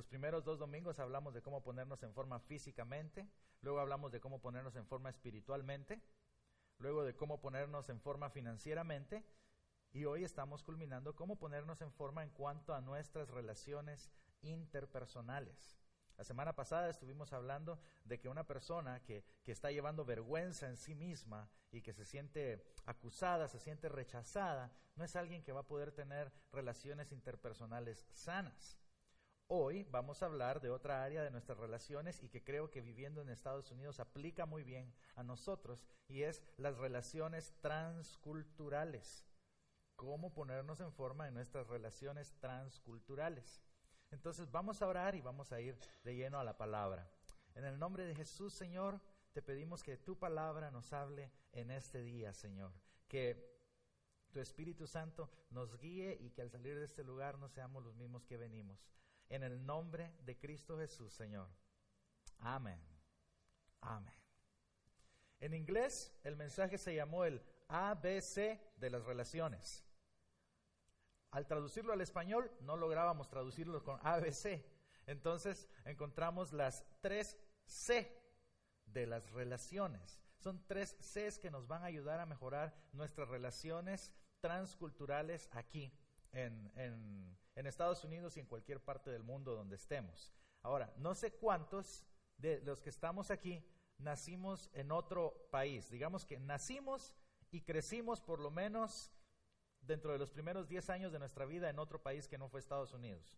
Los primeros dos domingos hablamos de cómo ponernos en forma físicamente, luego hablamos de cómo ponernos en forma espiritualmente, luego de cómo ponernos en forma financieramente y hoy estamos culminando cómo ponernos en forma en cuanto a nuestras relaciones interpersonales. La semana pasada estuvimos hablando de que una persona que, que, está llevando vergüenza en sí misma y que se siente acusada, se siente rechazada, no es alguien que va a poder tener relaciones interpersonales sanas. Hoy vamos a hablar de otra área de nuestras relaciones y que creo que viviendo en Estados Unidos aplica muy bien a nosotros y es las relaciones transculturales. Cómo ponernos en forma en nuestras relaciones transculturales. Entonces vamos a orar y vamos a ir de lleno a la palabra. En el nombre de Jesús, Señor, te pedimos que tu palabra nos hable en este día, Señor. Que tu Espíritu Santo nos guíe y que al salir de este lugar no seamos los mismos que venimos en el nombre de Cristo Jesús, Señor. Amén. Amén. En inglés, el mensaje se llamó el ABC de las relaciones. Al traducirlo al español, no lográbamos traducirlo con ABC. Entonces encontramos las tres C de las relaciones. Son tres Cs que nos van a ayudar a mejorar nuestras relaciones transculturales aquí en, en, en Estados Unidos y en cualquier parte del mundo donde estemos. Ahora, no sé cuántos de los que estamos aquí nacimos en otro país. Digamos que nacimos y crecimos por lo menos dentro de los primeros 10 años de nuestra vida en otro país que no fue Estados Unidos.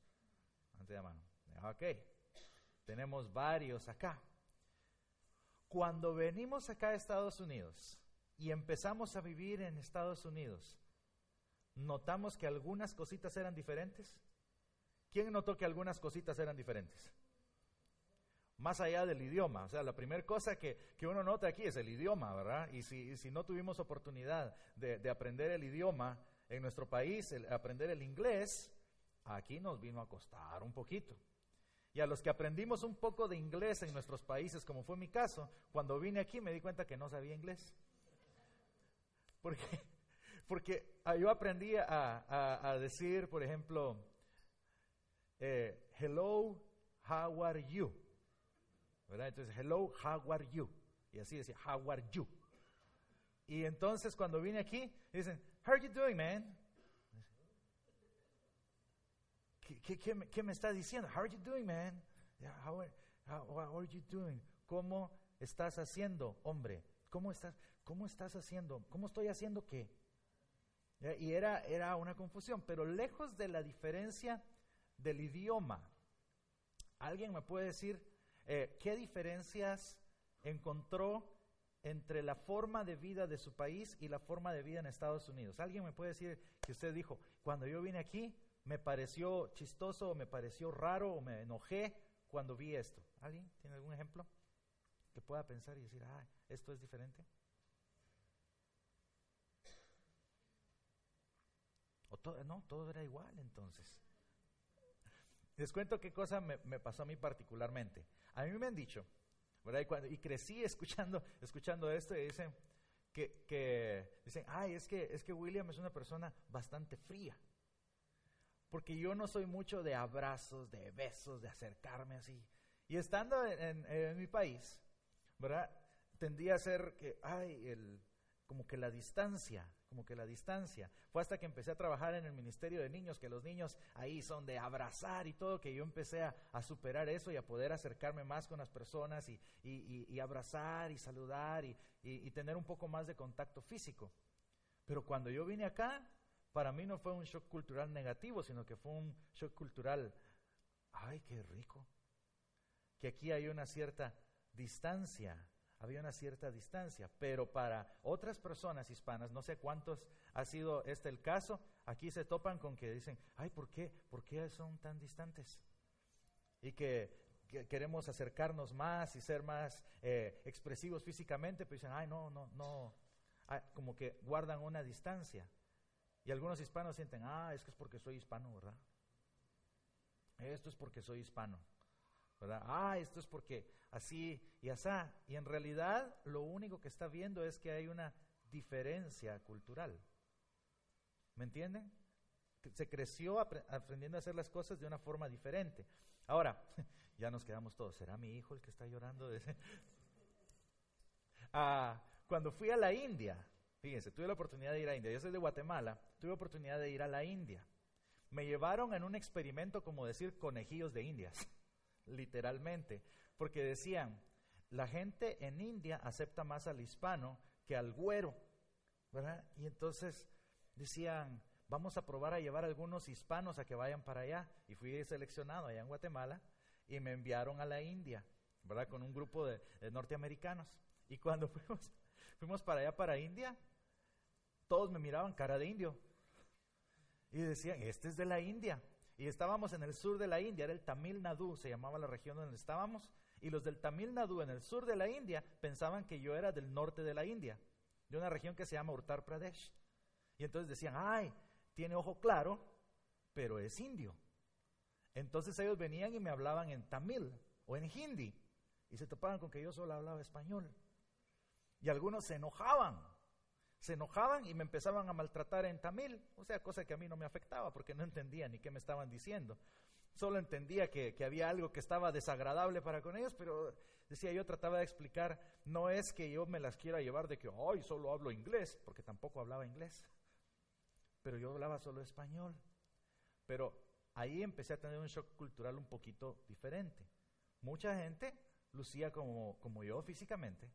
Antes de mano. Ok, tenemos varios acá. Cuando venimos acá a Estados Unidos y empezamos a vivir en Estados Unidos, notamos que algunas cositas eran diferentes. ¿Quién notó que algunas cositas eran diferentes? Más allá del idioma. O sea, la primera cosa que, que, uno nota aquí es el idioma, ¿verdad? Y si, si no tuvimos oportunidad de, de, aprender el idioma en nuestro país, aprender el inglés, aquí nos vino a costar un poquito. Y a los que aprendimos un poco de inglés en nuestros países, como fue mi caso, cuando vine aquí me di cuenta que no sabía inglés. Porque porque ah, yo aprendí a, decir, por ejemplo, eh, hello, how are you? ¿Verdad? Entonces, hello, how are you? Y así decía, how are you? Y entonces cuando vine aquí, dicen, how are you doing, man? ¿Qué, qué, qué, me está diciendo? How are you doing, man? how, are, how, are you doing? ¿Cómo estás haciendo, hombre? ¿Cómo estás, ¿Cómo estás haciendo? ¿Cómo estoy haciendo qué? Y era, era una confusión, pero lejos de la diferencia del idioma, ¿alguien me puede decir eh, qué diferencias encontró entre la forma de vida de su país y la forma de vida en Estados Unidos? ¿Alguien me puede decir que usted dijo, cuando yo vine aquí me pareció chistoso, me pareció raro, o me enojé cuando vi esto? ¿Alguien tiene algún ejemplo que pueda pensar y decir, ah, esto es diferente? No, todo era igual entonces. Les cuento qué cosa me, pasó a mí particularmente. A mí me han dicho, ¿verdad? Y, crecí escuchando, escuchando esto y dicen que, que, dicen, ay, es que, es que William es una persona bastante fría. Porque yo no soy mucho de abrazos, de besos, de acercarme así. Y estando en, en mi país, ¿verdad? Tendía a ser que, ay, el, como que la distancia, como que la distancia. Fue hasta que empecé a trabajar en el Ministerio de Niños, que los niños ahí son de abrazar y todo, que yo empecé a, superar eso y a poder acercarme más con las personas y, y, abrazar y saludar y, tener un poco más de contacto físico. Pero cuando yo vine acá, para mí no fue un shock cultural negativo, sino que fue un shock cultural, ay, qué rico, que aquí hay una cierta distancia había una cierta distancia, pero para otras personas hispanas, no sé cuántos ha sido este el caso, aquí se topan con que dicen, ay, ¿por qué? ¿Por qué son tan distantes? Y que, queremos acercarnos más y ser más eh, expresivos físicamente, pero dicen, ay, no, no, no, ah, como que guardan una distancia. Y algunos hispanos sienten, ah, es que es porque soy hispano, ¿verdad? Esto es porque soy hispano. Ah, esto es porque así y asá. Y en realidad lo único que está viendo es que hay una diferencia cultural. ¿Me entienden? Se creció aprendiendo a hacer las cosas de una forma diferente. Ahora, ya nos quedamos todos. ¿Será mi hijo el que está llorando? ah, cuando fui a la India, fíjense, tuve la oportunidad de ir a India. Yo soy de Guatemala, tuve oportunidad de ir a la India. Me llevaron en un experimento como decir conejillos de indias, literalmente, porque decían, la gente en India acepta más al hispano que al güero, ¿verdad? Y entonces decían, vamos a probar a llevar a algunos hispanos a que vayan para allá. Y fui seleccionado allá en Guatemala y me enviaron a la India, ¿verdad? Con un grupo de, norteamericanos. Y cuando fuimos, fuimos para allá, para India, todos me miraban cara de indio. Y decían, este es de la India. Y estábamos en el sur de la India, era el Tamil Nadu, se llamaba la región donde estábamos. Y los del Tamil Nadu en el sur de la India pensaban que yo era del norte de la India, de una región que se llama Uttar Pradesh. Y entonces decían, ay, tiene ojo claro, pero es indio. Entonces ellos venían y me hablaban en tamil o en hindi y se topaban con que yo solo hablaba español. Y algunos se enojaban, se enojaban y me empezaban a maltratar en tamil, o sea, cosa que a mí no me afectaba porque no entendía ni qué me estaban diciendo. Solo entendía que, que había algo que estaba desagradable para con ellos, pero decía yo, trataba de explicar, no es que yo me las quiera llevar de que, ay, solo hablo inglés, porque tampoco hablaba inglés, pero yo hablaba solo español. Pero ahí empecé a tener un shock cultural un poquito diferente. Mucha gente lucía como, como yo físicamente,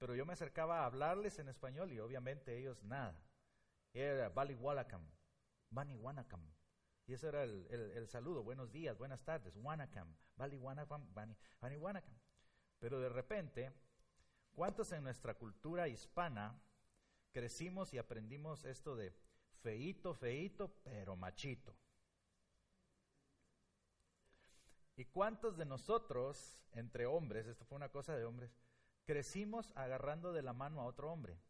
pero yo me acercaba a hablarles en español y obviamente ellos nada. Era Bali Walakam, Bani Wanakam. Y ese era el, saludo, buenos días, buenas tardes, Wanakam, Bali Wanakam, Bani, Bani Wanakam. Pero de repente, ¿cuántos en nuestra cultura hispana crecimos y aprendimos esto de feito, feito, pero machito? ¿Y cuántos de nosotros, entre hombres, esto fue una cosa de hombres, crecimos agarrando de la mano a otro hombre?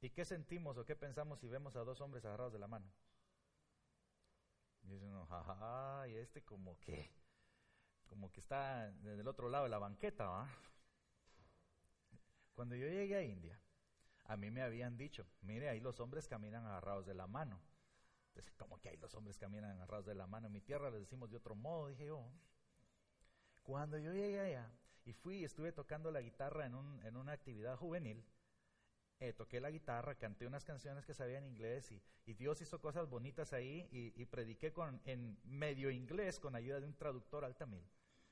¿Y qué sentimos o qué pensamos si vemos a dos hombres agarrados de la mano? Y dicen, jaja, y este como que, como que está en el otro lado de la banqueta. Cuando yo llegué a India, a mí me habían dicho, mire, ahí los hombres caminan agarrados de la mano. Entonces, como que ahí los hombres caminan agarrados de la mano. En mi tierra les decimos de otro modo, dije yo. Cuando yo llegué allá y fui y estuve tocando la guitarra en, un, en una actividad juvenil, eh, toqué la guitarra, canté unas canciones que sabía en inglés y, y Dios hizo cosas bonitas ahí y, y, prediqué con, en medio inglés con ayuda de un traductor al tamil.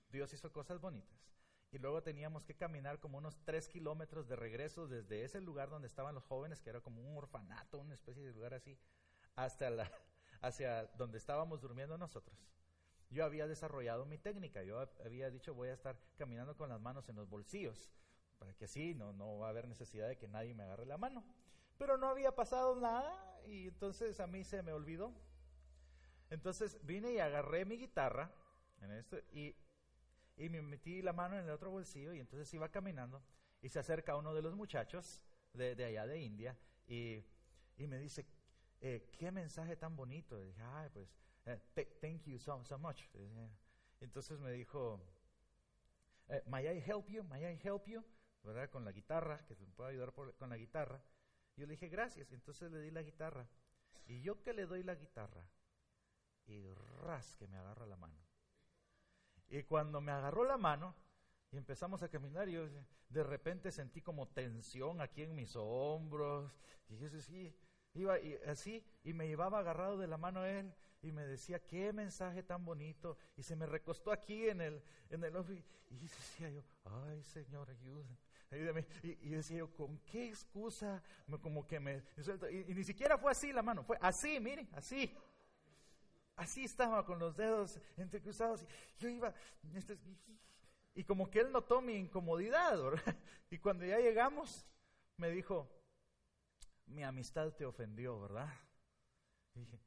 Dios hizo cosas bonitas. Y luego teníamos que caminar como unos tres kilómetros de regreso desde ese lugar donde estaban los jóvenes, que era como un orfanato, una especie de lugar así, hasta la, hacia donde estábamos durmiendo nosotros. Yo había desarrollado mi técnica, yo había dicho voy a estar caminando con las manos en los bolsillos, para que así no, no va a haber necesidad de que nadie me agarre la mano. Pero no había pasado nada y entonces a mí se me olvidó. Entonces vine y agarré mi guitarra en esto, y, y me metí la mano en el otro bolsillo y entonces iba caminando y se acerca uno de los muchachos de, de allá de India y, y me dice, eh, qué mensaje tan bonito. dije, ay, pues, thank you so, so much. Entonces me dijo, eh, may I help you? May I help you? ¿Verdad? Con la guitarra, que te puedo ayudar con la guitarra. Y yo le dije, gracias. Entonces le di la guitarra. Y yo que le doy la guitarra, y ras que me agarra la mano. Y cuando me agarró la mano y empezamos a caminar, yo de repente sentí como tensión aquí en mis hombros. Y yo sí, Iba y, así y me llevaba agarrado de la mano él y me decía, qué mensaje tan bonito. Y se me recostó aquí en el, en el y decía yo, ay Señor, ayúdame. Y, decía yo, ¿con qué excusa? como que me y, ni siquiera fue así la mano, fue así, miren, así. Así estaba con los dedos entrecruzados. Y yo iba, este, y como que él notó mi incomodidad, Y cuando ya llegamos, me dijo, mi amistad te ofendió, ¿verdad? dije,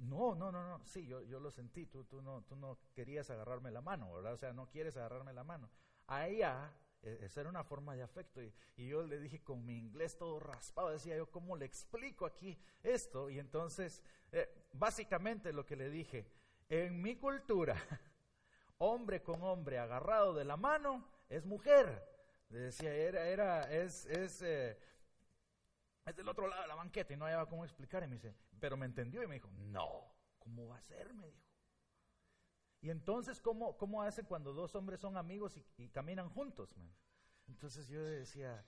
no, no, no, no, sí, yo, yo lo sentí, tú, tú, no, tú no querías agarrarme la mano, ¿verdad? O sea, no quieres agarrarme la mano. A ella, esa era una forma de afecto. Y, yo le dije con mi inglés todo raspado, decía yo, ¿cómo le explico aquí esto? Y entonces, eh, básicamente lo que le dije, en mi cultura, hombre con hombre agarrado de la mano es mujer. Le decía, era, era, es, es, eh, es del otro lado de la banqueta y no había cómo explicar. Y me dice, pero me entendió y me dijo, no, ¿cómo va a ser? Me dijo. Y entonces, ¿cómo, cómo hacen cuando dos hombres son amigos y, caminan juntos? Entonces yo decía,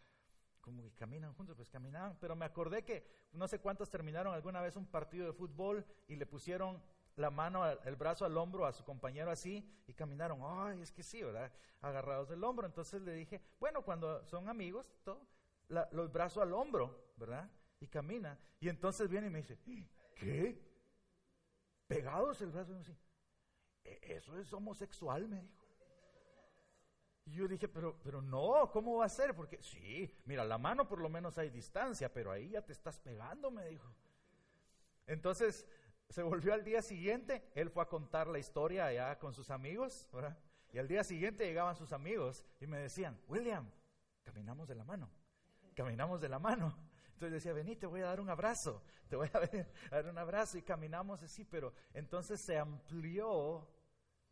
como que caminan juntos, pues caminaban. Pero me acordé que no sé cuántos terminaron alguna vez un partido de fútbol y le pusieron la mano, el brazo al hombro a su compañero así y caminaron. Ay, es que sí, ¿verdad? Agarrados del hombro. Entonces le dije, bueno, cuando son amigos, todo, los brazos al hombro, ¿verdad? Y camina. Y entonces viene y me dice, ¿qué? Pegados el brazo así. E, eso es homosexual, me dijo. Y yo dije, pero, pero no, ¿cómo va a ser? Porque sí, mira, la mano por lo menos hay distancia, pero ahí ya te estás pegando, me dijo. Entonces se volvió al día siguiente, él fue a contar la historia allá con sus amigos. Y al día siguiente llegaban sus amigos y me decían, William, caminamos de la mano, caminamos de la mano. Entonces decía, vení, te voy a dar un abrazo, te voy a, a dar un abrazo y caminamos así, pero entonces se amplió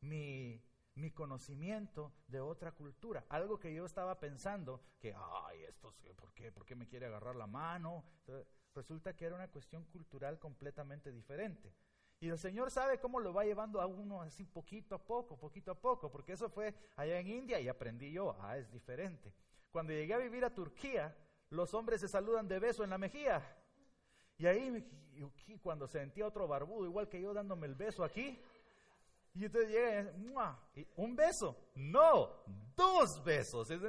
mi, mi conocimiento de otra cultura. Algo que yo estaba pensando, que, ay, esto, ¿por qué? ¿Por qué me quiere agarrar la mano? resulta que era una cuestión cultural completamente diferente. Y el Señor sabe cómo lo va llevando a uno así poquito a poco, poquito a poco, porque eso fue allá en India y aprendí yo, ah, es diferente. Cuando llegué a vivir a Turquía, los hombres se saludan de beso en la mejilla. Y ahí, cuando sentía otro barbudo, igual que yo dándome el beso aquí, y entonces llega y un beso. No, dos besos. Es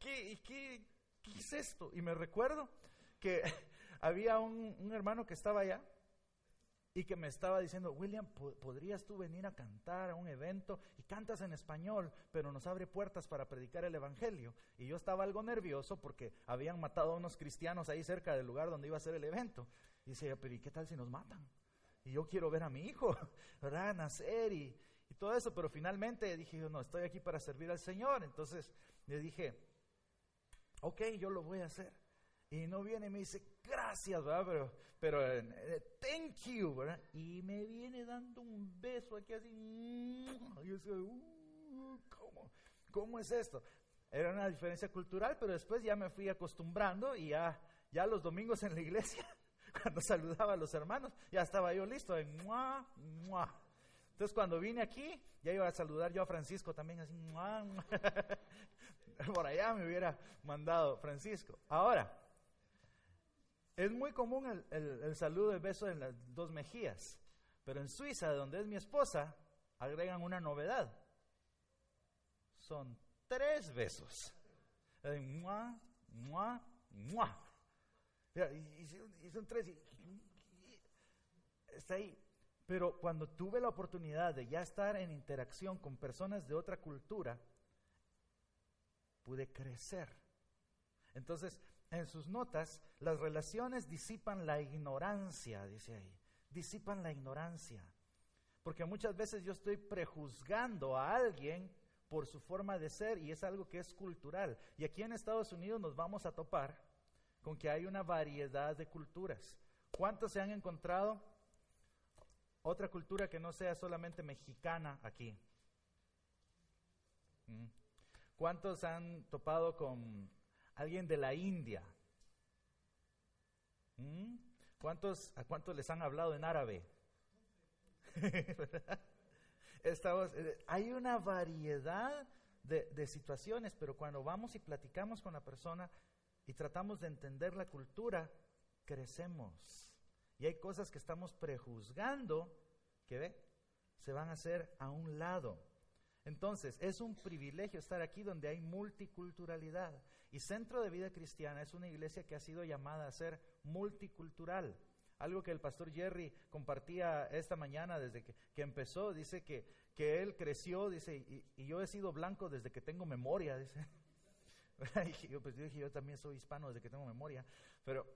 ¿Qué, qué, es esto? Y me recuerdo que había un, hermano que estaba allá y que me estaba diciendo, William, ¿podrías tú venir a cantar a un evento? Y cantas en español, pero nos abre puertas para predicar el Evangelio. Y yo estaba algo nervioso porque habían matado a unos cristianos ahí cerca del lugar donde iba a ser el evento. Y decía, pero ¿y qué tal si nos matan? Y yo quiero ver a mi hijo, ¿verdad? Nacer y, y todo eso. Pero finalmente dije, no, estoy aquí para servir al Señor. Entonces le dije, ok, yo lo voy a hacer. Y no viene y me dice, gracias, ¿verdad? Pero, pero eh, thank you, ¿verdad? Y me viene dando un beso aquí así. Y yo uh, ¿cómo? ¿Cómo es esto? Era una diferencia cultural, pero después ya me fui acostumbrando y ya, ya los domingos en la iglesia cuando saludaba a los hermanos, ya estaba yo listo, de ¡mua, Entonces cuando vine aquí, ya iba a saludar yo a Francisco también, así, por allá me hubiera mandado Francisco. Ahora, es muy común el, el, saludo, el beso en las dos mejillas, pero en Suiza, donde es mi esposa, agregan una novedad. Son tres besos. ¡Mua, mua, mua! Y, son tres. está ahí. Pero cuando tuve la oportunidad de ya estar en interacción con personas de otra cultura, pude crecer. Entonces, en sus notas, las relaciones disipan la ignorancia, dice ahí. Disipan la ignorancia. Porque muchas veces yo estoy prejuzgando a alguien por su forma de ser y es algo que es cultural. Y aquí en Estados Unidos nos vamos a topar con que hay una variedad de culturas. ¿Cuántos se han encontrado otra cultura que no sea solamente mexicana aquí? ¿Mm? ¿Cuántos han topado con alguien de la India? ¿Mm? ¿Cuántos, ¿A cuántos les han hablado en árabe? Estamos, eh, hay una variedad de, situaciones, pero cuando vamos y platicamos con la persona, y tratamos de entender la cultura, crecemos. Y hay cosas que estamos prejuzgando que se van a hacer a un lado. Entonces, es un privilegio estar aquí donde hay multiculturalidad. Y Centro de Vida Cristiana es una iglesia que ha sido llamada a ser multicultural. Algo que el pastor Jerry compartía esta mañana desde que, empezó, dice que, que él creció, dice, y, yo he sido blanco desde que tengo memoria, dice. yo, pues dije, yo también soy hispano desde que tengo memoria, pero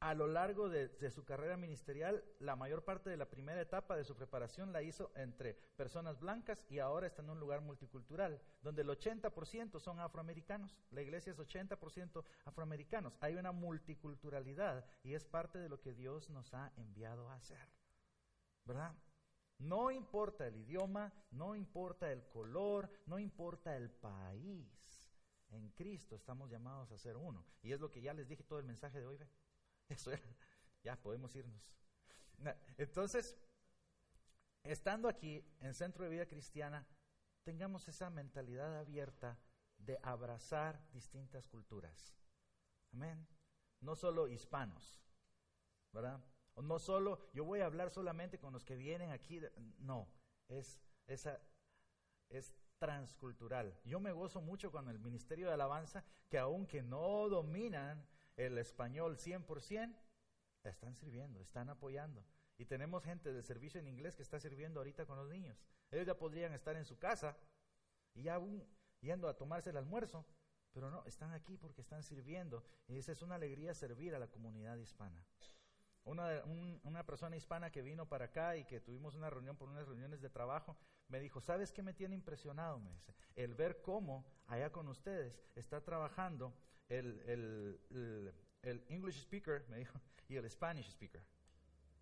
a lo largo de, su carrera ministerial, la mayor parte de la primera etapa de su preparación la hizo entre personas blancas y ahora está en un lugar multicultural, donde el 80% son afroamericanos. La iglesia es 80% afroamericanos. Hay una multiculturalidad y es parte de lo que Dios nos ha enviado a hacer. ¿Verdad? No importa el idioma, no importa el color, no importa el país. En Cristo estamos llamados a ser uno. Y es lo que ya les dije todo el mensaje de hoy. Eso era. ya podemos irnos. Entonces, estando aquí en Centro de Vida Cristiana, tengamos esa mentalidad abierta de abrazar distintas culturas. Amén. No solo hispanos, ¿verdad? O no solo, yo voy a hablar solamente con los que vienen aquí. No, es, esa, es transcultural. Yo me gozo mucho con el Ministerio de Alabanza, que aunque no dominan el español 100%, están sirviendo, están apoyando. Y tenemos gente de servicio en inglés que está sirviendo ahorita con los niños. Ellos ya podrían estar en su casa y ya aún yendo a tomarse el almuerzo, pero no, están aquí porque están sirviendo. Y esa es una alegría servir a la comunidad hispana. Una, una persona hispana que vino para acá y que tuvimos una reunión por unas reuniones de trabajo, me dijo, ¿sabes qué me tiene impresionado? Me dice, el ver cómo allá con ustedes está trabajando el, el, el English speaker, me dijo, y el Spanish speaker.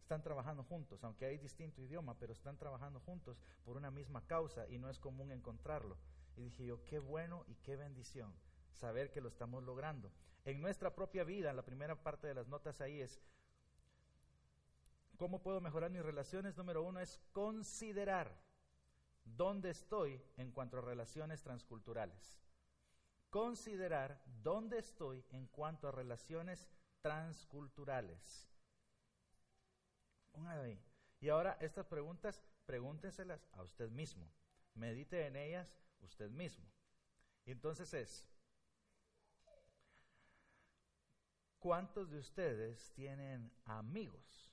Están trabajando juntos, aunque hay distinto idioma, pero están trabajando juntos por una misma causa y no es común encontrarlo. Y dije yo, qué bueno y qué bendición saber que lo estamos logrando. En nuestra propia vida, la primera parte de las notas ahí es, ¿cómo puedo mejorar mis relaciones? Número uno es considerar dónde estoy en cuanto a relaciones transculturales. Considerar dónde estoy en cuanto a relaciones transculturales. Y ahora estas preguntas, pregúntenselas a usted mismo. Medite en ellas usted mismo. Entonces es, ¿cuántos de ustedes tienen amigos?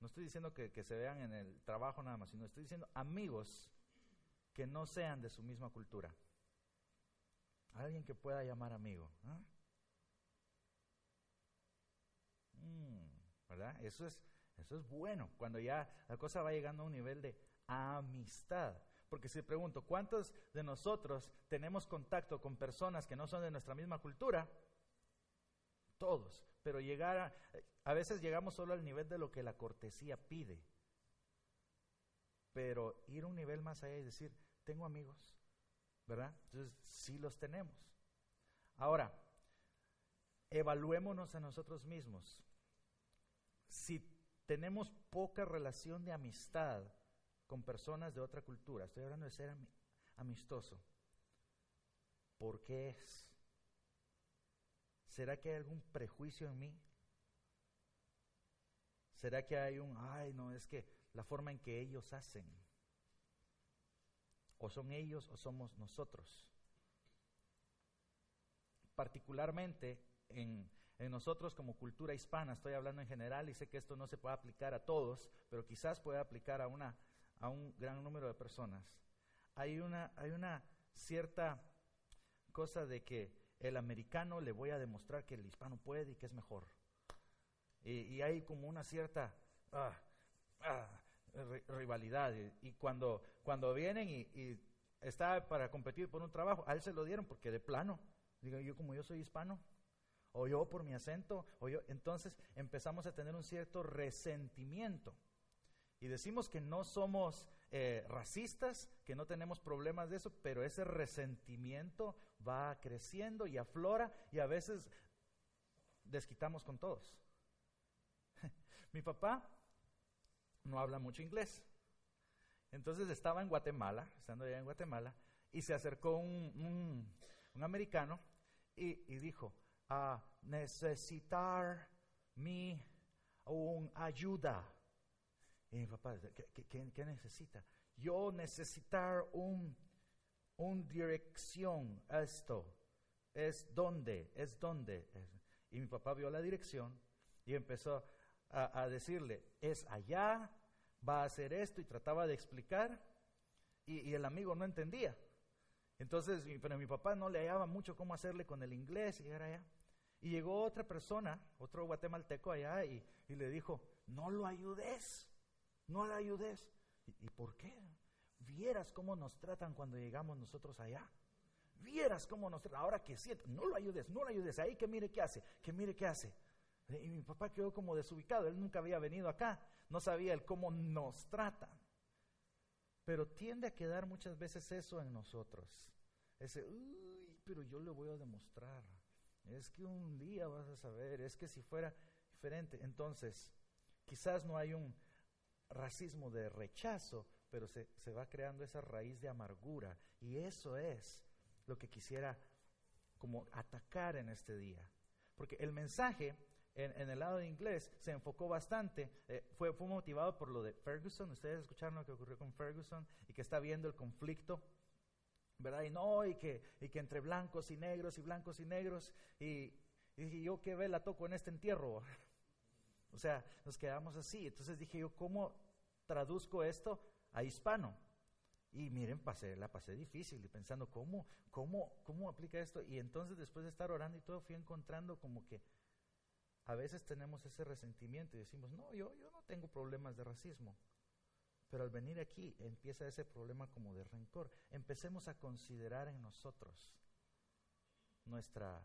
No estoy diciendo que, se vean en el trabajo nada más, sino estoy diciendo amigos que no sean de su misma cultura. Alguien que pueda llamar amigo. Mm, ¿Verdad? Eso es, eso es bueno, cuando ya la cosa va llegando a un nivel de amistad. Porque si pregunto, ¿cuántos de nosotros tenemos contacto con personas que no son de nuestra misma cultura? Todos. Pero llegar a, a veces llegamos solo al nivel de lo que la cortesía pide. Pero ir un nivel más allá y decir, tengo amigos, ¿verdad? Entonces, sí los tenemos. Ahora, evaluémonos a nosotros mismos. Si tenemos poca relación de amistad con personas de otra cultura, estoy hablando de ser amistoso, ¿por qué es? ¿Será que hay algún prejuicio en mí? ¿Será que hay un, ay, no, es que la forma en que ellos hacen? O son ellos o somos nosotros. Particularmente en, nosotros como cultura hispana, estoy hablando en general y sé que esto no se puede aplicar a todos, pero quizás puede aplicar a, una, a un gran número de personas. Hay una, hay una cierta cosa de que el americano le voy a demostrar que el hispano puede y que es mejor. Y, hay como una cierta ah, ah, rivalidad. Y, cuando, cuando vienen y, está para competir por un trabajo, a él se lo dieron porque de plano, digo yo como yo soy hispano, o yo por mi acento, o yo, entonces empezamos a tener un cierto resentimiento. Y decimos que no somos eh, racistas, que no tenemos problemas de eso, pero ese resentimiento va creciendo y aflora y a veces desquitamos con todos. Mi papá no habla mucho inglés. Entonces estaba en Guatemala, estando allá en Guatemala, y se acercó un, americano y, dijo, a necesitar mi un ayuda. Y mi papá, ¿qué, necesita? Yo necesitar un, un dirección, esto, es dónde, es dónde. Y mi papá vio la dirección y empezó a, decirle, es allá, va a hacer esto, y trataba de explicar, y, el amigo no entendía. Entonces, pero mi papá no le hallaba mucho cómo hacerle con el inglés y era allá. Y llegó otra persona, otro guatemalteco allá, y, le dijo, no lo ayudes, no lo ayudes. ¿Y, por qué? Vieras cómo nos tratan cuando llegamos nosotros allá. Vieras cómo nos tratan. Ahora que siento, no lo ayudes, no lo ayudes. Ahí que mire qué hace, que mire qué hace. Y mi papá quedó como desubicado, él nunca había venido acá, no sabía el cómo nos tratan. Pero tiende a quedar muchas veces eso en nosotros. Ese, uy, pero yo le voy a demostrar. Es que un día vas a saber, es que si fuera, diferente. Entonces, quizás no hay un racismo de rechazo, pero se, se va creando esa raíz de amargura. Y eso es lo que quisiera como atacar en este día. Porque el mensaje en, el lado de inglés se enfocó bastante, eh, fue, fue motivado por lo de Ferguson, ustedes escucharon lo que ocurrió con Ferguson y que está viendo el conflicto, ¿verdad? Y no, y que, y que entre blancos y negros y blancos y negros, y, y yo qué vela toco en este entierro. O sea, nos quedamos así. Entonces dije yo, ¿cómo traduzco esto a hispano? Y miren, pasé, la pasé difícil y pensando, ¿cómo, cómo, ¿cómo aplica esto? Y entonces después de estar orando y todo, fui encontrando como que a veces tenemos ese resentimiento y decimos, no, yo, yo no tengo problemas de racismo. Pero al venir aquí empieza ese problema como de rencor. Empecemos a considerar en nosotros nuestra,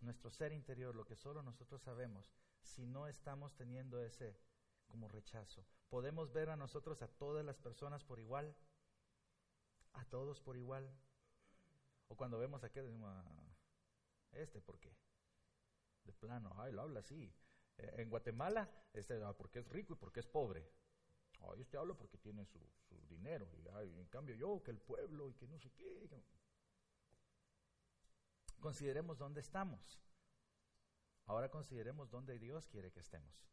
nuestro ser interior, lo que solo nosotros sabemos, si no estamos teniendo ese como rechazo. Podemos ver a nosotros a todas las personas por igual, a todos por igual. O cuando vemos a aquel, decimos, ah, este, ¿por qué? De plano, ay, lo habla así. Eh, en Guatemala, este, ah, porque es rico y porque es pobre. Ay, este habla porque tiene su, dinero. Y en cambio yo, que el pueblo y que no sé qué. Consideremos dónde estamos. Ahora consideremos dónde Dios quiere que estemos.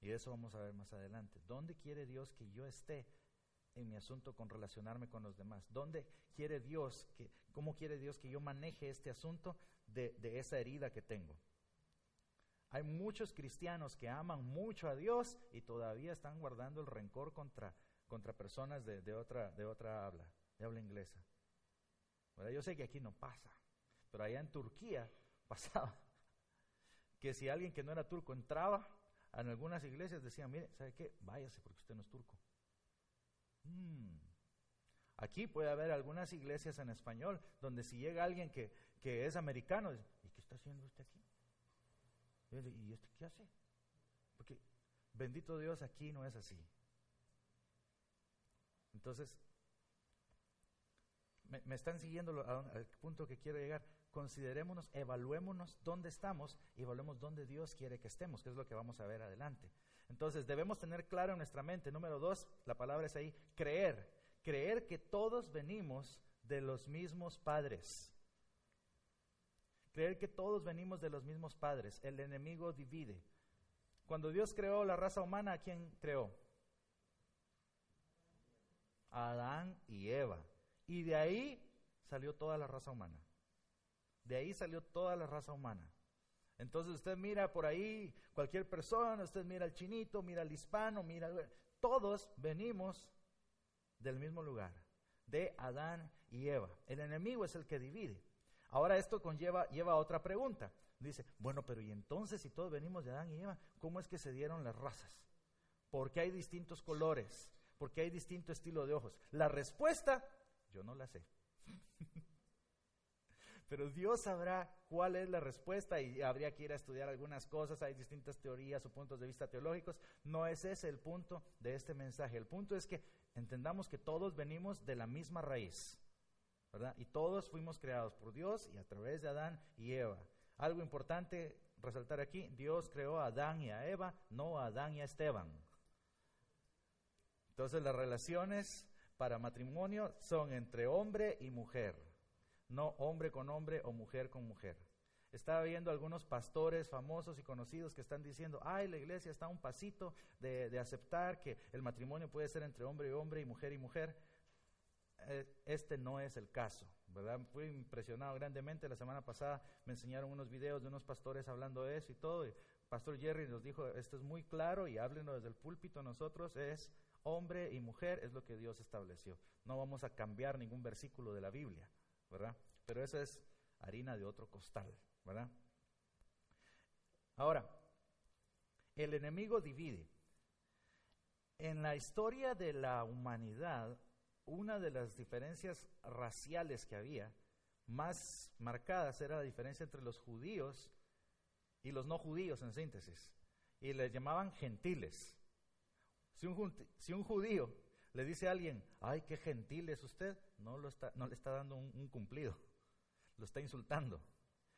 Y eso vamos a ver más adelante. ¿Dónde quiere Dios que yo esté en mi asunto con relacionarme con los demás? ¿Dónde quiere Dios que, cómo quiere Dios que yo maneje este asunto de, esa herida que tengo? Hay muchos cristianos que aman mucho a Dios y todavía están guardando el rencor contra, contra personas de, otra, de otra habla, de habla inglesa. Yo sé que aquí no pasa, pero allá en Turquía pasaba que si alguien que no era turco entraba en algunas iglesias, decían, mire, ¿sabe qué? Váyase porque usted no es turco. Mm. Aquí puede haber algunas iglesias en español donde si llega alguien que, que es americano, ¿y qué está haciendo usted aquí? ¿Y este qué hace? Porque bendito Dios aquí no es así. Entonces, me, están siguiendo al punto que quiero llegar. Considerémonos, evaluémonos dónde estamos y evaluemos dónde Dios quiere que estemos, que es lo que vamos a ver adelante. Entonces debemos tener claro en nuestra mente, número dos, la palabra es ahí, creer. Creer que todos venimos de los mismos padres. Creer que todos venimos de los mismos padres. El enemigo divide. Cuando Dios creó la raza humana, ¿a quién creó? Adán y Eva. Y de ahí salió toda la raza humana. De ahí salió toda la raza humana. Entonces usted mira por ahí cualquier persona, usted mira al chinito, mira al hispano, mira, todos venimos del mismo lugar, de Adán y Eva. El enemigo es el que divide. Ahora esto conlleva lleva a otra pregunta. Dice, bueno, pero y entonces si todos venimos de Adán y Eva, ¿cómo es que se dieron las razas? ¿Por qué hay distintos colores? ¿Por qué hay distinto estilo de ojos? La respuesta, yo no la sé. pero Dios sabrá cuál es la respuesta y habría que ir a estudiar algunas cosas, hay distintas teorías o puntos de vista teológicos. No es ese el punto de este mensaje. El punto es que entendamos que todos venimos de la misma raíz, Y todos fuimos creados por Dios y a través de Adán y Eva. Algo importante resaltar aquí, Dios creó a Adán y a Eva, no a Adán y a Esteban. Entonces las relaciones para matrimonio son entre hombre y mujer no hombre con hombre o mujer con mujer. Estaba viendo algunos pastores famosos y conocidos que están diciendo, ay, la iglesia está a un pasito de, aceptar que el matrimonio puede ser entre hombre y hombre y mujer y mujer. Eh, este no es el caso, ¿verdad? Fui impresionado grandemente. La semana pasada me enseñaron unos videos de unos pastores hablando de eso y todo. Pastor Jerry nos dijo, esto es muy claro y háblenos desde el púlpito nosotros, es hombre y mujer, es lo que Dios estableció. No vamos a cambiar ningún versículo de la Biblia. ¿verdad? Pero esa es harina de otro costal, ¿verdad? Ahora, el enemigo divide. En la historia de la humanidad, una de las diferencias raciales que había más marcadas era la diferencia entre los judíos y los no judíos, en síntesis. Y les llamaban gentiles. Si un, un judío le dice a alguien, ay, qué gentil es usted, no, lo está, no le está dando un, cumplido, lo está insultando.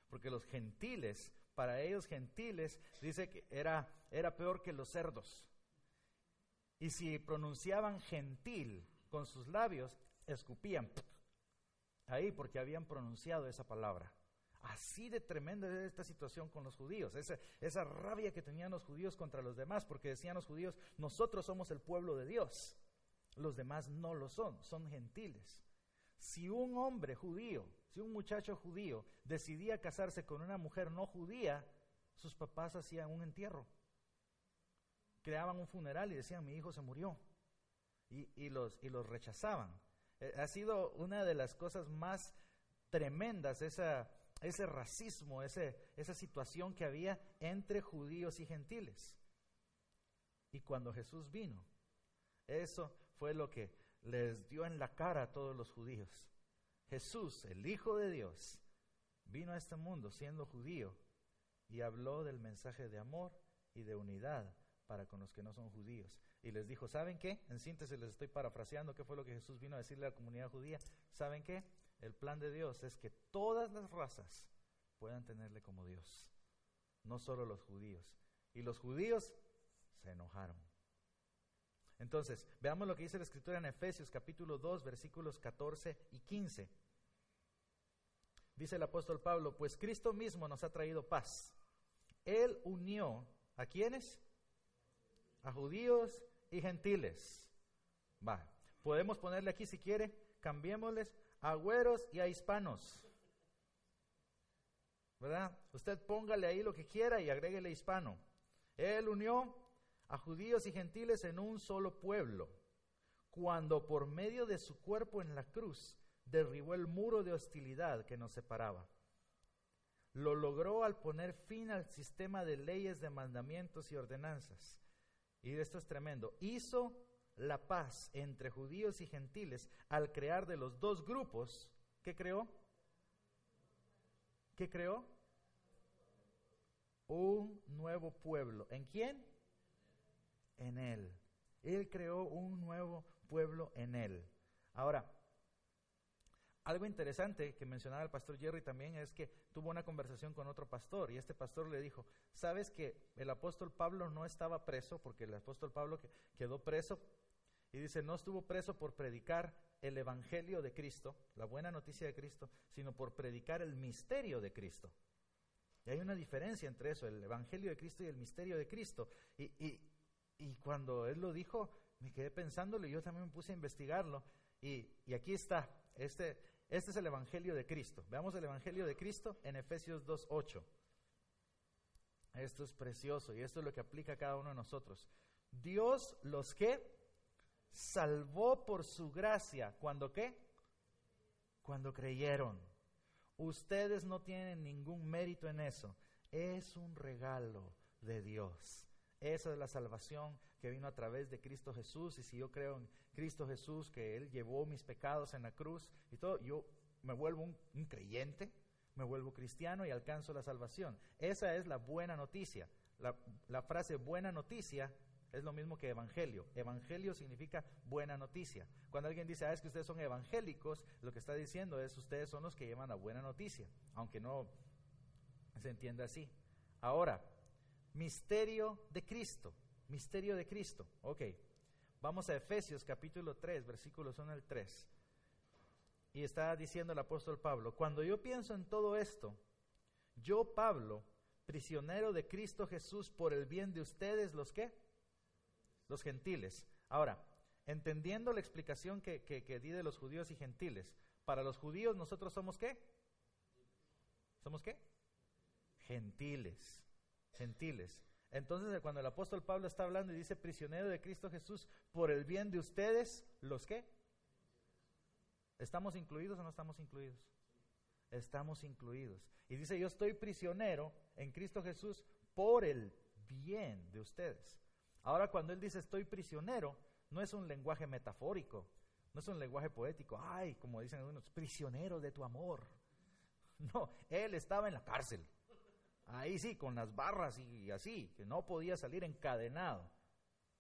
Porque los gentiles para ellos gentiles, dice que era, era peor que los cerdos. Y si pronunciaban gentil con sus labios, escupían ahí porque habían pronunciado esa palabra. Así de tremenda es esta situación con los judíos, esa, esa rabia que tenían los judíos contra los demás, porque decían los judíos, nosotros somos el pueblo de Dios, los demás no lo son, son gentiles. Si un hombre judío, si un muchacho judío decidía casarse con una mujer no judía, sus papás hacían un entierro, creaban un funeral y decían, mi hijo se murió, y, los, rechazaban. Eh, ha sido una de las cosas más tremendas ese racismo, esa situación que había entre judíos y gentiles. Y cuando Jesús vino, eso fue lo que les dio en la cara a todos los judíos. Jesús, el Hijo de Dios, vino a este mundo siendo judío y habló del mensaje de amor y de unidad para con los que no son judíos. Y les dijo, ¿saben qué? En síntesis les estoy parafraseando qué fue lo que Jesús vino a decirle a la comunidad judía. ¿Saben qué? el plan de Dios es que todas las razas puedan tenerle como Dios, no solo los judíos. Y los judíos se enojaron. Entonces, veamos lo que dice la escritura en Efesios capítulo 2, versículos 14 y 15. Dice el apóstol Pablo, pues Cristo mismo nos ha traído paz. Él unió a quienes? A judíos y gentiles. Va, podemos ponerle aquí si quiere, cambiémosles agüeros y a hispanos. ¿Verdad? Usted póngale ahí lo que quiera y agréguele hispano. Él unió a judíos y gentiles en un solo pueblo, cuando por medio de su cuerpo en la cruz derribó el muro de hostilidad que nos separaba. Lo logró al poner fin al sistema de leyes, de mandamientos y ordenanzas. Y esto es tremendo. Hizo la paz entre judíos y gentiles al crear de los dos grupos, ¿qué creó? ¿Qué creó? Un nuevo pueblo. ¿En quién? En Él. Él creó un nuevo pueblo en Él. Ahora, algo interesante que mencionaba el pastor Jerry también es que tuvo una conversación con otro pastor y este pastor le dijo, ¿sabes que el apóstol Pablo no estaba preso porque el apóstol Pablo quedó preso y dice, no estuvo preso por predicar el Evangelio de Cristo, la buena noticia de Cristo, sino por predicar el misterio de Cristo. Y hay una diferencia entre eso, el Evangelio de Cristo y el misterio de Cristo. Y, cuando él lo dijo, me quedé pensándolo y yo también me puse a investigarlo. Y, y aquí está, este, este es el Evangelio de Cristo. Veamos el Evangelio de Cristo en Efesios 2.8. Esto es precioso y esto es lo que aplica a cada uno de nosotros. Dios los que salvó por su gracia. ¿Cuándo qué? Cuando creyeron. Ustedes no tienen ningún mérito en eso. Es un regalo de Dios. Esa es la salvación que vino a través de Cristo Jesús. Y si yo creo en Cristo Jesús, que Él llevó mis pecados en la cruz y todo, yo me vuelvo un, creyente, me vuelvo cristiano y alcanzo la salvación. Esa es la buena noticia. La, la frase buena noticia es lo mismo que evangelio. Evangelio significa buena noticia. Cuando alguien dice, ah, es que ustedes son evangélicos, lo que está diciendo es, ustedes son los que llevan la buena noticia, aunque no se entienda así. Ahora, misterio de Cristo. Misterio de Cristo. Ok. Vamos a Efesios capítulo 3, versículos 1 al 3. Y está diciendo el apóstol Pablo, cuando yo pienso en todo esto, yo Pablo, prisionero de Cristo Jesús por el bien de ustedes, los que los gentiles. Ahora, entendiendo la explicación que, que, di de los judíos y gentiles, para los judíos nosotros somos qué? ¿Somos qué? Gentiles, gentiles. Entonces, cuando el apóstol Pablo está hablando y dice prisionero de Cristo Jesús por el bien de ustedes, ¿los qué? ¿Estamos incluidos o no estamos incluidos? Estamos incluidos. Y dice, yo estoy prisionero en Cristo Jesús por el bien de ustedes. Ahora cuando él dice estoy prisionero, no es un lenguaje metafórico, no es un lenguaje poético, ay, como dicen algunos, prisionero de tu amor. No, él estaba en la cárcel, ahí sí, con las barras y así, que no podía salir encadenado.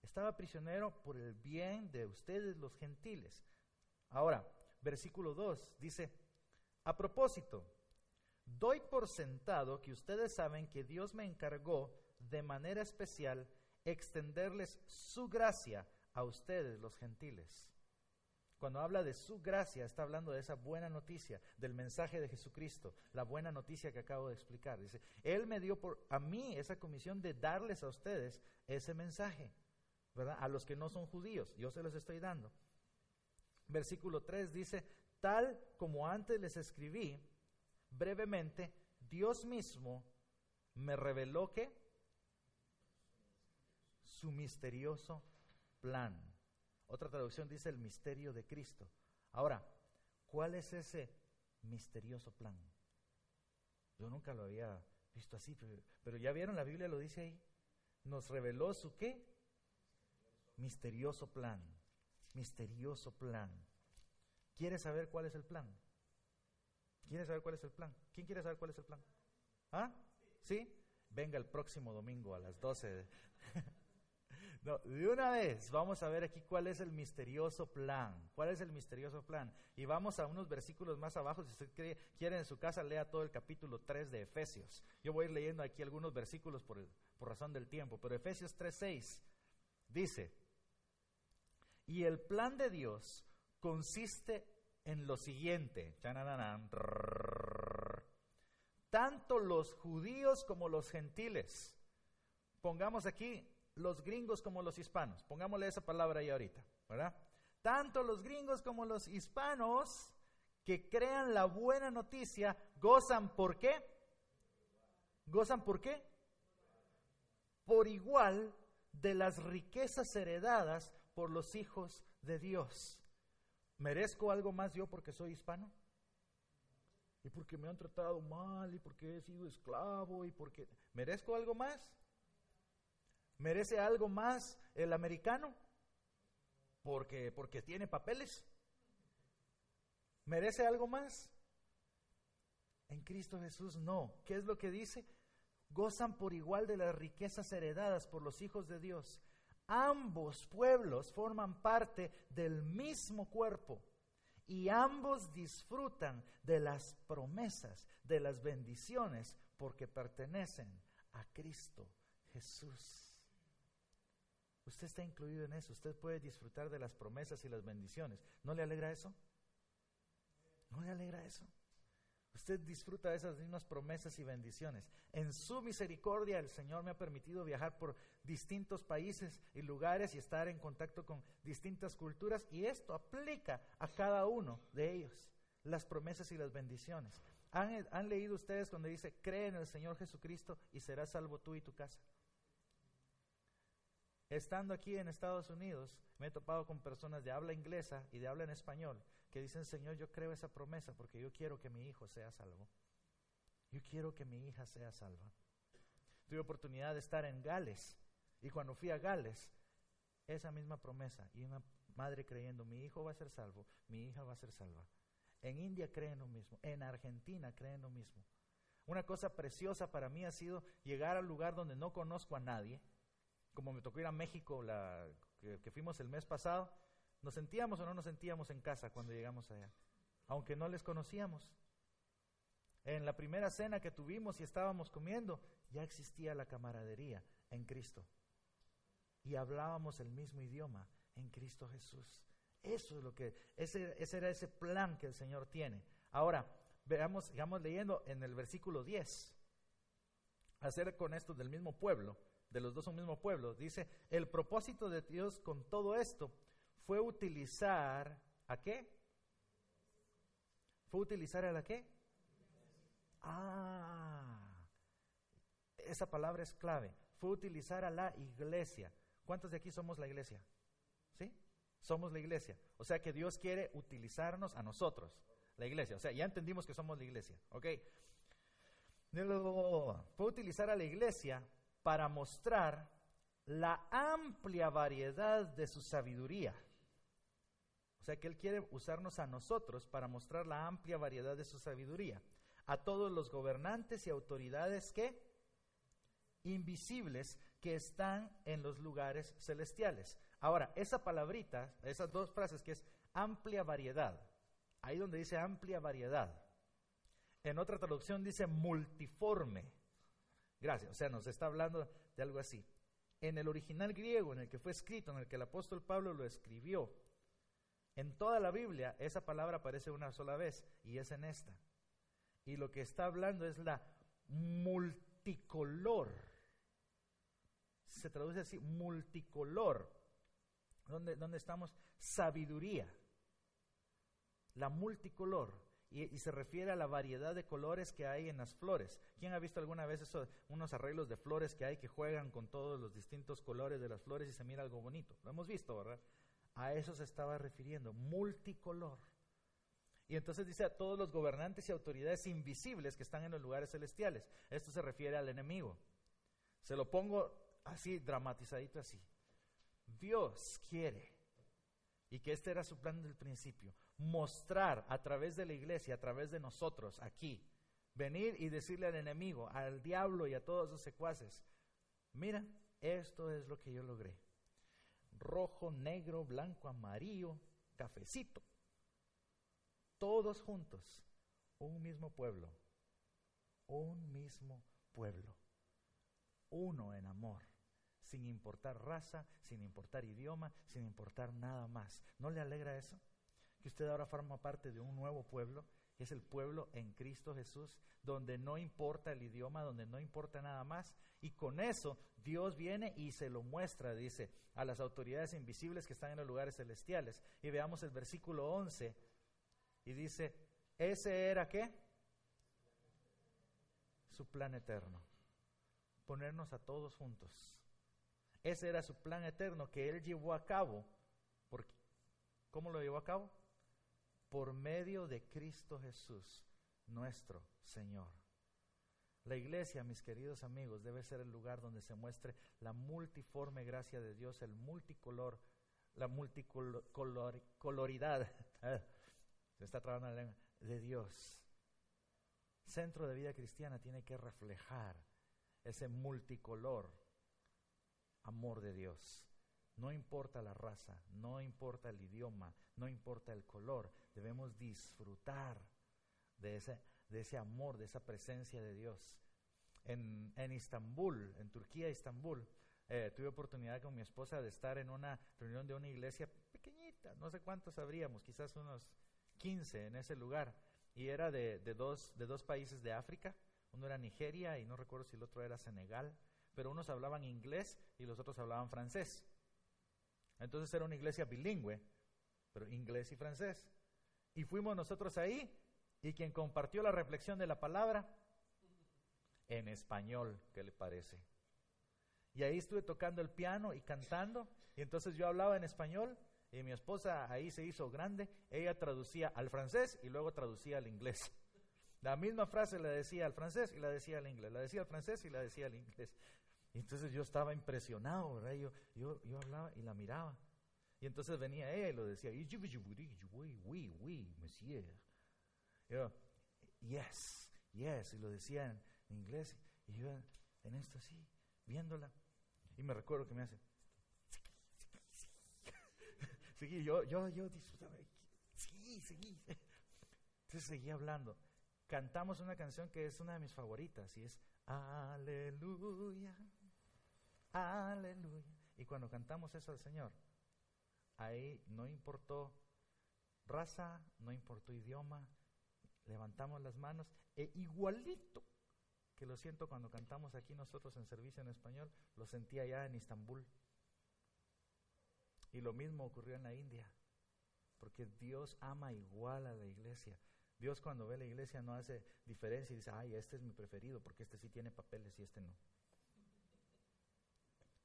Estaba prisionero por el bien de ustedes los gentiles. Ahora, versículo 2 dice, a propósito, Doy por sentado que ustedes saben que Dios me encargó de manera especial extenderles su gracia a ustedes, los gentiles. Cuando habla de su gracia, está hablando de esa buena noticia, del mensaje de Jesucristo, la buena noticia que acabo de explicar. Dice, Él me dio por, a mí esa comisión de darles a ustedes ese mensaje, ¿verdad? A los que no son judíos, yo se los estoy dando. Versículo 3 dice, tal como antes les escribí, brevemente, Dios mismo me reveló que su misterioso plan. Otra traducción dice el misterio de Cristo. Ahora, ¿cuál es ese misterioso plan? Yo nunca lo había visto así, pero, ya vieron, la Biblia lo dice ahí. Nos reveló su qué? Misterioso plan. Misterioso plan. ¿Quiere saber cuál es el plan? ¿Quiere saber cuál es el plan? ¿Quién quiere saber cuál es el plan? ¿Ah? ¿Sí? Venga el próximo domingo a las 12. De una vez vamos a ver aquí cuál es el misterioso plan. ¿Cuál es el misterioso plan? Y vamos a unos versículos más abajo. Si usted quiere en su casa, lea todo el capítulo 3 de Efesios. Yo voy a ir leyendo aquí algunos versículos por, por razón del tiempo. Pero Efesios 3:6 dice: Y el plan de Dios consiste en lo siguiente. Tanto los judíos como los gentiles. Pongamos aquí los gringos como los hispanos. Pongámosle esa palabra ahí ahorita, ¿verdad? Tanto los gringos como los hispanos que crean la buena noticia gozan por qué? ¿Gozan por qué? Por igual de las riquezas heredadas por los hijos de Dios. ¿Merezco algo más yo porque soy hispano? ¿Y porque me han tratado mal? ¿Y porque he sido esclavo? ¿Y porque merezco algo más? ¿Merece algo más el americano? Porque, porque tiene papeles. ¿Merece algo más? En Cristo Jesús no. ¿Qué es lo que dice? Gozan por igual de las riquezas heredadas por los hijos de Dios. Ambos pueblos forman parte del mismo cuerpo y ambos disfrutan de las promesas, de las bendiciones, porque pertenecen a Cristo Jesús. Usted está incluido en eso, usted puede disfrutar de las promesas y las bendiciones. ¿No le alegra eso? ¿No le alegra eso? Usted disfruta de esas mismas promesas y bendiciones. En su misericordia el Señor me ha permitido viajar por distintos países y lugares y estar en contacto con distintas culturas y esto aplica a cada uno de ellos, las promesas y las bendiciones. ¿Han, leído ustedes donde dice, cree en el Señor Jesucristo y serás salvo tú y tu casa? Estando aquí en Estados Unidos, me he topado con personas de habla inglesa y de habla en español que dicen, Señor, yo creo esa promesa porque yo quiero que mi hijo sea salvo. Yo quiero que mi hija sea salva. Tuve oportunidad de estar en Gales y cuando fui a Gales, esa misma promesa y una madre creyendo, mi hijo va a ser salvo, mi hija va a ser salva. En India creen lo mismo, en Argentina creen lo mismo. Una cosa preciosa para mí ha sido llegar al lugar donde no conozco a nadie, como me tocó ir a México, que, fuimos el mes pasado, ¿nos sentíamos o no nos sentíamos en casa cuando llegamos allá? Aunque no les conocíamos. En la primera cena que tuvimos y estábamos comiendo, ya existía la camaradería en Cristo. Y hablábamos el mismo idioma en Cristo Jesús. Eso es lo que, ese, ese era ese plan que el Señor tiene. Ahora, veamos, sigamos leyendo en el versículo 10. Hacer con esto del mismo pueblo de los dos un mismo pueblo. Dice, el propósito de Dios con todo esto fue utilizar a qué? ¿Fue utilizar a la qué? Ah, esa palabra es clave. Fue utilizar a la iglesia. ¿Cuántos de aquí somos la iglesia? ¿Sí? Somos la iglesia. O sea que Dios quiere utilizarnos a nosotros, la iglesia. O sea, ya entendimos que somos la iglesia. ¿Ok? Fue utilizar a la iglesia para mostrar la amplia variedad de su sabiduría. O sea que Él quiere usarnos a nosotros para mostrar la amplia variedad de su sabiduría. A todos los gobernantes y autoridades que invisibles que están en los lugares celestiales. Ahora, esa palabrita, esas dos frases que es amplia variedad, ahí donde dice amplia variedad, En otra traducción dice multiforme. Gracias. O sea, nos está hablando de algo así. En el original griego en el que fue escrito, en el que el apóstol Pablo lo escribió, en toda la Biblia esa palabra aparece una sola vez y es en esta. Y lo que está hablando es la multicolor. Se traduce así, multicolor. ¿Dónde, estamos? Sabiduría. La multicolor. Y, se refiere a la variedad de colores que hay en las flores. ¿Quién ha visto alguna vez eso, unos arreglos de flores que hay que juegan con todos los distintos colores de las flores y se mira algo bonito? Lo hemos visto, ¿verdad? A eso se estaba refiriendo, multicolor. Y entonces dice a todos los gobernantes y autoridades invisibles que están en los lugares celestiales. Esto se refiere al enemigo. Se lo pongo así, dramatizadito así. Dios quiere, y que este era su plan del principio, mostrar a través de la iglesia, a través de nosotros aquí, venir y decirle al enemigo, al diablo y a todos sus secuaces, mira, esto es lo que yo logré. Rojo, negro, blanco, amarillo, cafecito. Todos juntos, un mismo pueblo, un mismo pueblo, uno en amor sin importar raza, sin importar idioma, sin importar nada más. ¿No le alegra eso? Que usted ahora forma parte de un nuevo pueblo, es el pueblo en Cristo Jesús, donde no importa el idioma, donde no importa nada más. Y con eso Dios viene y se lo muestra, dice, a las autoridades invisibles que están en los lugares celestiales. Y veamos el versículo 11. Y dice, ese era qué? Su plan eterno. Ponernos a todos juntos ese era su plan eterno que él llevó a cabo. Por, ¿Cómo lo llevó a cabo? Por medio de Cristo Jesús, nuestro Señor. La iglesia, mis queridos amigos, debe ser el lugar donde se muestre la multiforme gracia de Dios, el multicolor, la multicoloridad, se está trabajando la lengua, de Dios. Centro de vida cristiana tiene que reflejar ese multicolor amor de Dios. No importa la raza, no importa el idioma, no importa el color, debemos disfrutar de ese, de ese amor, de esa presencia de Dios. En, en Istambul, en Turquía, Istambul, eh, tuve oportunidad con mi esposa de estar en una reunión de una iglesia pequeñita, no sé cuántos habríamos, quizás unos 15 en ese lugar, y era de, de, dos, de dos países de África, uno era Nigeria y no recuerdo si el otro era Senegal pero unos hablaban inglés y los otros hablaban francés. Entonces era una iglesia bilingüe, pero inglés y francés. Y fuimos nosotros ahí y quien compartió la reflexión de la palabra en español, ¿qué le parece? Y ahí estuve tocando el piano y cantando, y entonces yo hablaba en español y mi esposa ahí se hizo grande, ella traducía al francés y luego traducía al inglés. La misma frase la decía al francés y la decía al inglés, la decía al francés y la decía al inglés. Y entonces yo estaba impresionado, ¿verdad? Yo, yo, yo hablaba y la miraba. Y entonces venía ella y lo decía, oui, oui, monsieur. Yo, yes, yes, y lo decía en, inglés. Y yo en esto así, viéndola. Y me recuerdo que me hace, sí, yo, yo, yo disfrutaba, sí, sí. Entonces seguía hablando. Cantamos una canción que es una de mis favoritas y es Aleluya. Aleluya. Y cuando cantamos eso al Señor, ahí no importó raza, no importó idioma, levantamos las manos e igualito que lo siento cuando cantamos aquí nosotros en servicio en español, lo sentí allá en Estambul. Y lo mismo ocurrió en la India, porque Dios ama igual a la iglesia. Dios cuando ve la iglesia no hace diferencia y dice, ay, este es mi preferido porque este sí tiene papeles y este no.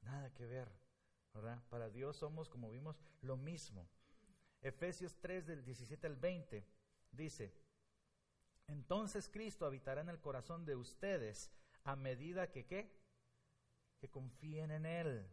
Nada que ver, Para Dios somos, como vimos, lo mismo. Efesios 3 del 17 al 20 dice, entonces Cristo habitará en el corazón de ustedes a medida que qué? Que confíen en Él.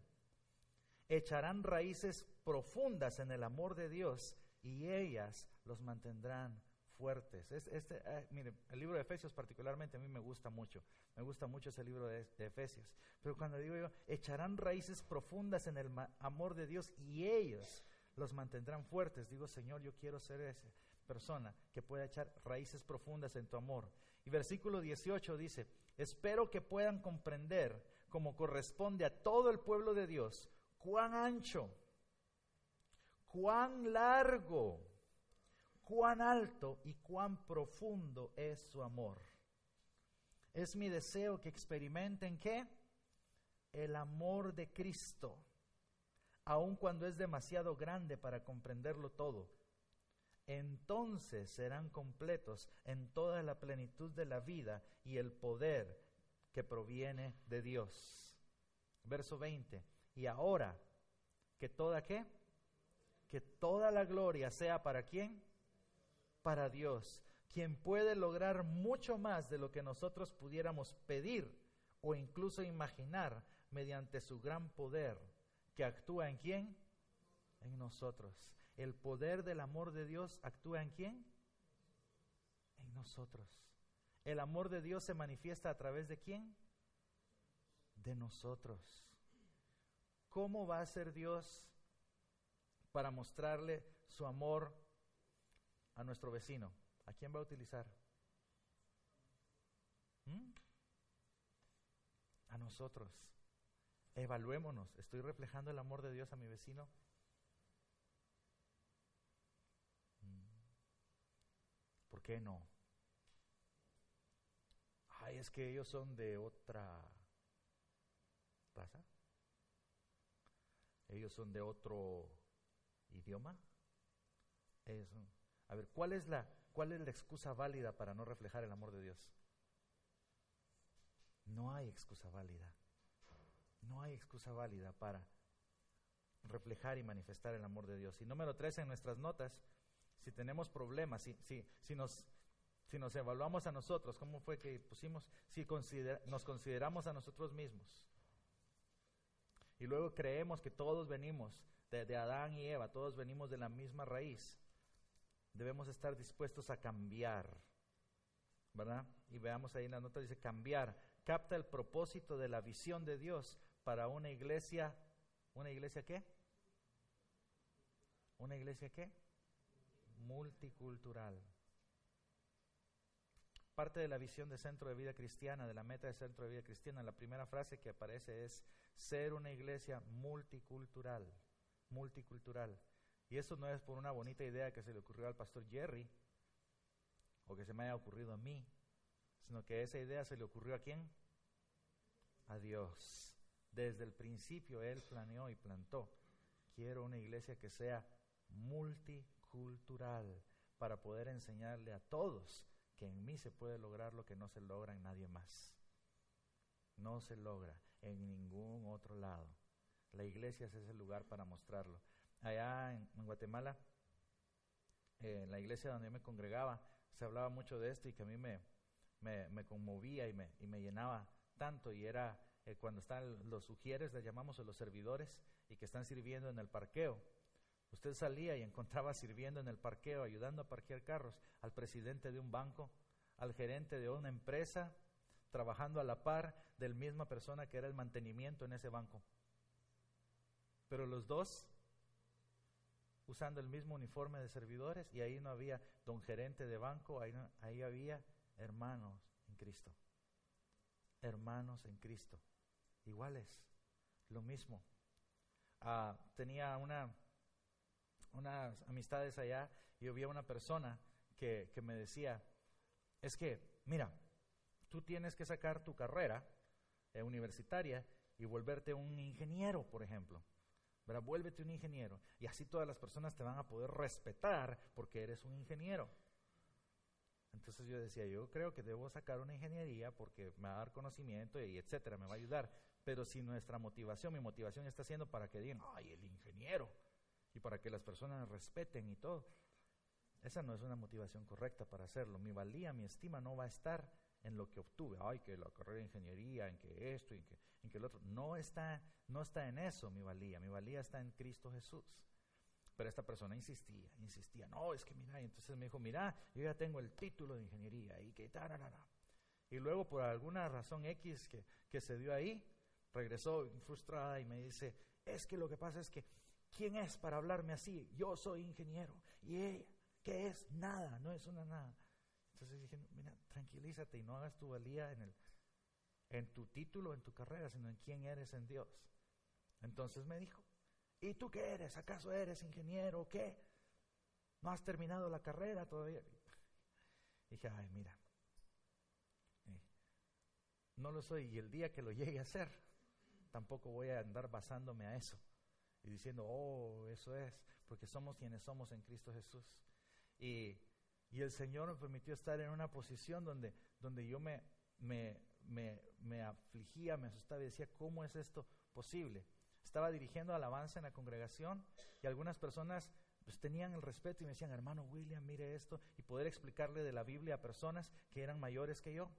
Echarán raíces profundas en el amor de Dios y ellas los mantendrán fuertes. este, eh, mire, el libro de Efesios particularmente a mí me gusta mucho. Me gusta mucho ese libro de, Efesios. Pero cuando digo yo, echarán raíces profundas en el amor de Dios y ellos los mantendrán fuertes. Digo, Señor, yo quiero ser esa persona que pueda echar raíces profundas en tu amor. Y versículo 18 dice, espero que puedan comprender, como corresponde a todo el pueblo de Dios, cuán ancho, cuán largo, cuán alto y cuán profundo es su amor. Es mi deseo que experimenten qué? El amor de Cristo, aun cuando es demasiado grande para comprenderlo todo. Entonces serán completos en toda la plenitud de la vida y el poder que proviene de Dios. Verso 20. Y ahora, que toda qué? Que toda la gloria sea para quién? Para Dios, quien puede lograr mucho más de lo que nosotros pudiéramos pedir o incluso imaginar mediante su gran poder que actúa en quién? En nosotros. El poder del amor de Dios actúa en quién? En nosotros. El amor de Dios se manifiesta a través de quién? De nosotros. ¿Cómo va a ser Dios para mostrarle su amor a nuestro vecino? ¿A quién va a utilizar? ¿Mm? A nosotros. Evaluémonos. ¿Estoy reflejando el amor de Dios a mi vecino? Mm. ¿Por qué no? Ay, es que ellos son de otra raza. Ellos son de otro idioma. A ver, ¿cuál es la cuál es la excusa válida para no reflejar el amor de Dios? No hay excusa válida. No hay excusa válida para reflejar y manifestar el amor de Dios. Y número tres en nuestras notas, si tenemos problemas, si, si, si, nos, si nos evaluamos a nosotros, ¿cómo fue que pusimos? Si nos consideramos a nosotros mismos y luego creemos que todos venimos de, Adán y Eva, todos venimos de la misma raíz, debemos estar dispuestos a cambiar, ¿verdad? Y veamos ahí en la nota, dice cambiar, capta el propósito de la visión de Dios para una iglesia, ¿una iglesia qué? ¿Una iglesia qué? Multicultural. Parte de la visión de Centro de Vida Cristiana, de la meta de Centro de Vida Cristiana, la primera frase que aparece es ser una iglesia multicultural, multicultural. Y eso no es por una bonita idea que se le ocurrió al pastor Jerry o que se me haya ocurrido a mí, sino que esa idea se le ocurrió a quién? A Dios. Desde el principio Él planeó y plantó. Quiero una iglesia que sea multicultural para poder enseñarle a todos que en mí se puede lograr lo que no se logra en nadie más. No se logra en ningún otro lado. La iglesia es ese lugar para mostrarlo. Allá en, Guatemala, eh, en la iglesia donde yo me congregaba, se hablaba mucho de esto y que a mí me, me, conmovía y me, y me llenaba tanto y era eh, cuando están los sugieres, le llamamos a los servidores, y que están sirviendo en el parqueo. Usted salía y encontraba sirviendo en el parqueo, ayudando a parquear carros, al presidente de un banco, al gerente de una empresa, trabajando a la par del misma persona que era el mantenimiento en ese banco. Pero los dos usando el mismo uniforme de servidores y ahí no había don gerente de banco, ahí, ahí había hermanos en Cristo. Hermanos en Cristo. Iguales, lo mismo. Ah, tenía una unas amistades allá y había una persona que, me decía, es que, mira, tú tienes que sacar tu carrera eh, universitaria y volverte un ingeniero, por ejemplo. ¿Verdad? Vuélvete un ingeniero. Y así todas las personas te van a poder respetar porque eres un ingeniero. Entonces yo decía, yo creo que debo sacar una ingeniería porque me va a dar conocimiento y etcétera, me va a ayudar. Pero si nuestra motivación, mi motivación está siendo para que digan, ay, el ingeniero, y para que las personas respeten y todo. Esa no es una motivación correcta para hacerlo. Mi valía, mi estima no va a estar en lo que obtuve. Ay, que la carrera de ingeniería, en que esto, en que, en que el otro. No está, no está en eso mi valía. Mi valía está en Cristo Jesús. Pero esta persona insistía, insistía. No, es que mira, y entonces me dijo, mira, yo ya tengo el título de ingeniería y que tararara. Y luego por alguna razón X que, que se dio ahí, regresó frustrada y me dice, es que lo que pasa es que ¿Quién es para hablarme así? Yo soy ingeniero. ¿Y ella? ¿Qué es? Nada, no es una nada. Entonces dije, mira, tranquilízate y no hagas tu valía en, el, en tu título, en tu carrera, sino en quién eres en Dios. Entonces me dijo, ¿y tú qué eres? ¿Acaso eres ingeniero o qué? ¿No has terminado la carrera todavía? dije, ay, mira, eh, no lo soy y el día que lo llegue a ser, tampoco voy a andar basándome a eso y diciendo, oh, eso es, porque somos quienes somos en Cristo Jesús. Y, y el Señor me permitió estar en una posición donde, donde yo me, me, me, me afligía, me asustaba y decía, ¿cómo es esto posible? Estaba dirigiendo alabanza en la congregación y algunas personas pues tenían el respeto y me decían, hermano William, mire esto, y poder explicarle de la Biblia a personas que eran mayores que yo.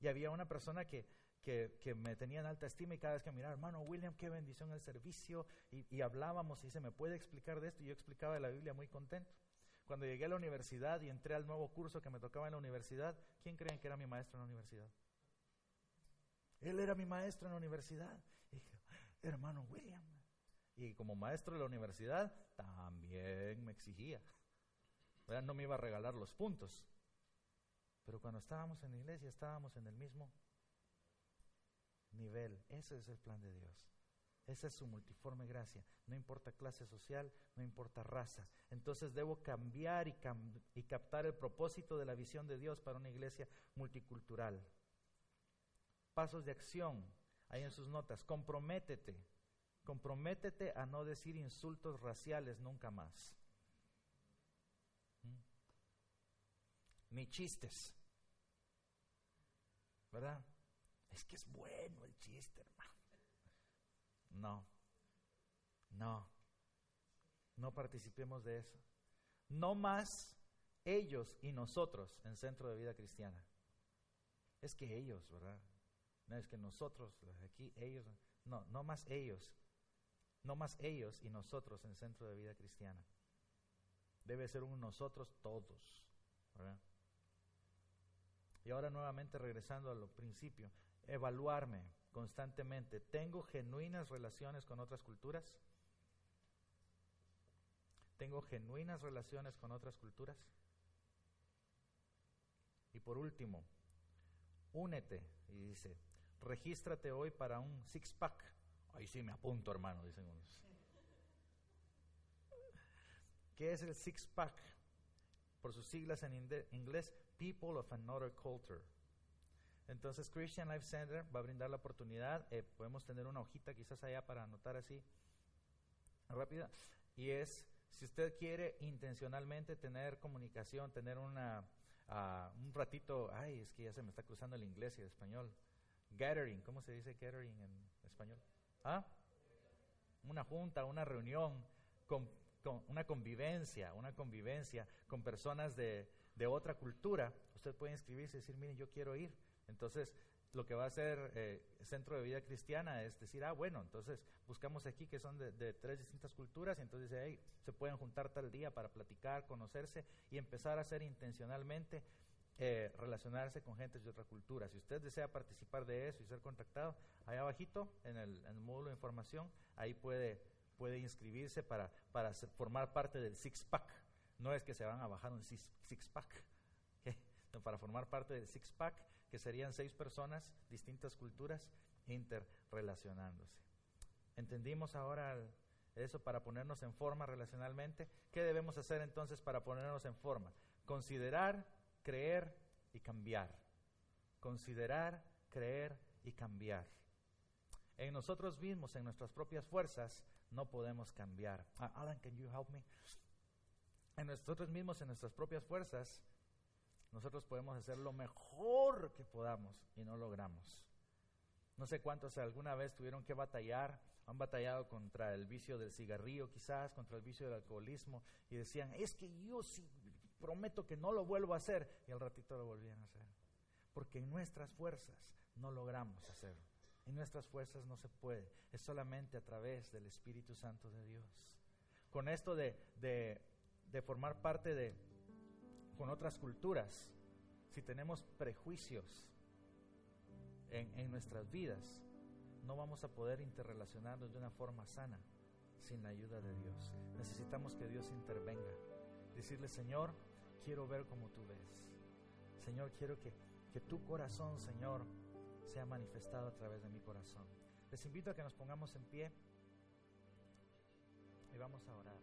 Y había una persona que, que, me tenía en alta estima y cada vez que miraba, hermano William, qué bendición el servicio, y, y hablábamos y se me puede explicar de esto, y yo explicaba de la Biblia muy contento. Cuando llegué a la universidad y entré al nuevo curso que me tocaba en la universidad, ¿quién creen que era mi maestro en la universidad? Él era mi maestro en la universidad. Y dije, hermano William, y como maestro de la universidad también me exigía. No me iba a regalar los puntos. Pero cuando estábamos en la iglesia estábamos en el mismo nivel. Ese es el plan de Dios. Esa es su multiforme gracia. No importa clase social, no importa raza. Entonces debo cambiar y, captar el propósito de la visión de Dios para una iglesia multicultural. Pasos de acción. Ahí en sus notas. Comprométete Comprométete a no decir insultos raciales nunca más. ¿Mm? Ni chistes. ¿Verdad? Es que es bueno el chiste, hermano. No. No. No participemos de eso. No más ellos y nosotros en Centro de Vida Cristiana. Es que ellos, ¿verdad? No es que nosotros, aquí, ellos. No, no más ellos no más ellos y nosotros en Centro de Vida Cristiana. Debe ser un nosotros todos. Y ahora nuevamente regresando a lo principio, evaluarme constantemente. ¿Tengo genuinas relaciones con otras culturas? ¿Tengo genuinas relaciones con otras culturas? Y por último, únete y dice, regístrate hoy para un six-pack Ahí sí me apunto, hermano, dicen unos. ¿Qué es el six pack? Por sus siglas en inglés, People of Another Culture. Entonces, Christian Life Center va a brindar la oportunidad. Eh, podemos tener una hojita quizás allá para anotar así rápida. Y es, si usted quiere intencionalmente tener comunicación, tener una, ah, un ratito, ay, es que ya se me está cruzando el inglés y el español. Gathering, ¿cómo se dice gathering en español? ¿Ah? Una junta, una reunión, con, una convivencia, una convivencia con personas de, otra cultura, usted puede inscribirse y decir, mire, yo quiero ir. Entonces, lo que va a hacer eh, Centro de Vida Cristiana es decir, ah, bueno, entonces buscamos aquí que son de, tres distintas culturas y entonces hey, se pueden juntar tal día para platicar, conocerse y empezar a hacer intencionalmente eh, relacionarse con gente de otra cultura. Si usted desea participar de eso y ser contactado, ahí abajito en el, módulo de información, ahí puede, puede inscribirse para, para formar parte del Six Pack. No es que se van a bajar un Six, Pack, para formar parte del Six Pack, que serían seis personas, distintas culturas, interrelacionándose. ¿Entendimos ahora eso para ponernos en forma relacionalmente? ¿Qué debemos hacer entonces para ponernos en forma? Considerar creer y cambiar. Considerar, creer y cambiar. En nosotros mismos, en nuestras propias fuerzas, no podemos cambiar. Ah, Alan, can you help me? En nosotros mismos, en nuestras propias fuerzas, nosotros podemos hacer lo mejor que podamos y no logramos. No sé cuántos alguna vez tuvieron que batallar, han batallado contra el vicio del cigarrillo quizás, contra el vicio del alcoholismo, y decían, es que yo sí prometo que no lo vuelvo a hacer. Y al ratito lo volvían a hacer. Porque en nuestras fuerzas no logramos hacerlo. En nuestras fuerzas no se puede. Es solamente a través del Espíritu Santo de Dios. Con esto de, de, formar parte de, con otras culturas, si tenemos prejuicios en, en nuestras vidas, no vamos a poder interrelacionarnos de una forma sana sin la ayuda de Dios. Necesitamos que Dios intervenga. Decirle, Señor, quiero ver como tú ves. Señor, quiero que, que tu corazón, Señor, sea manifestado a través de mi corazón. Les invito a que nos pongamos en pie y vamos a orar.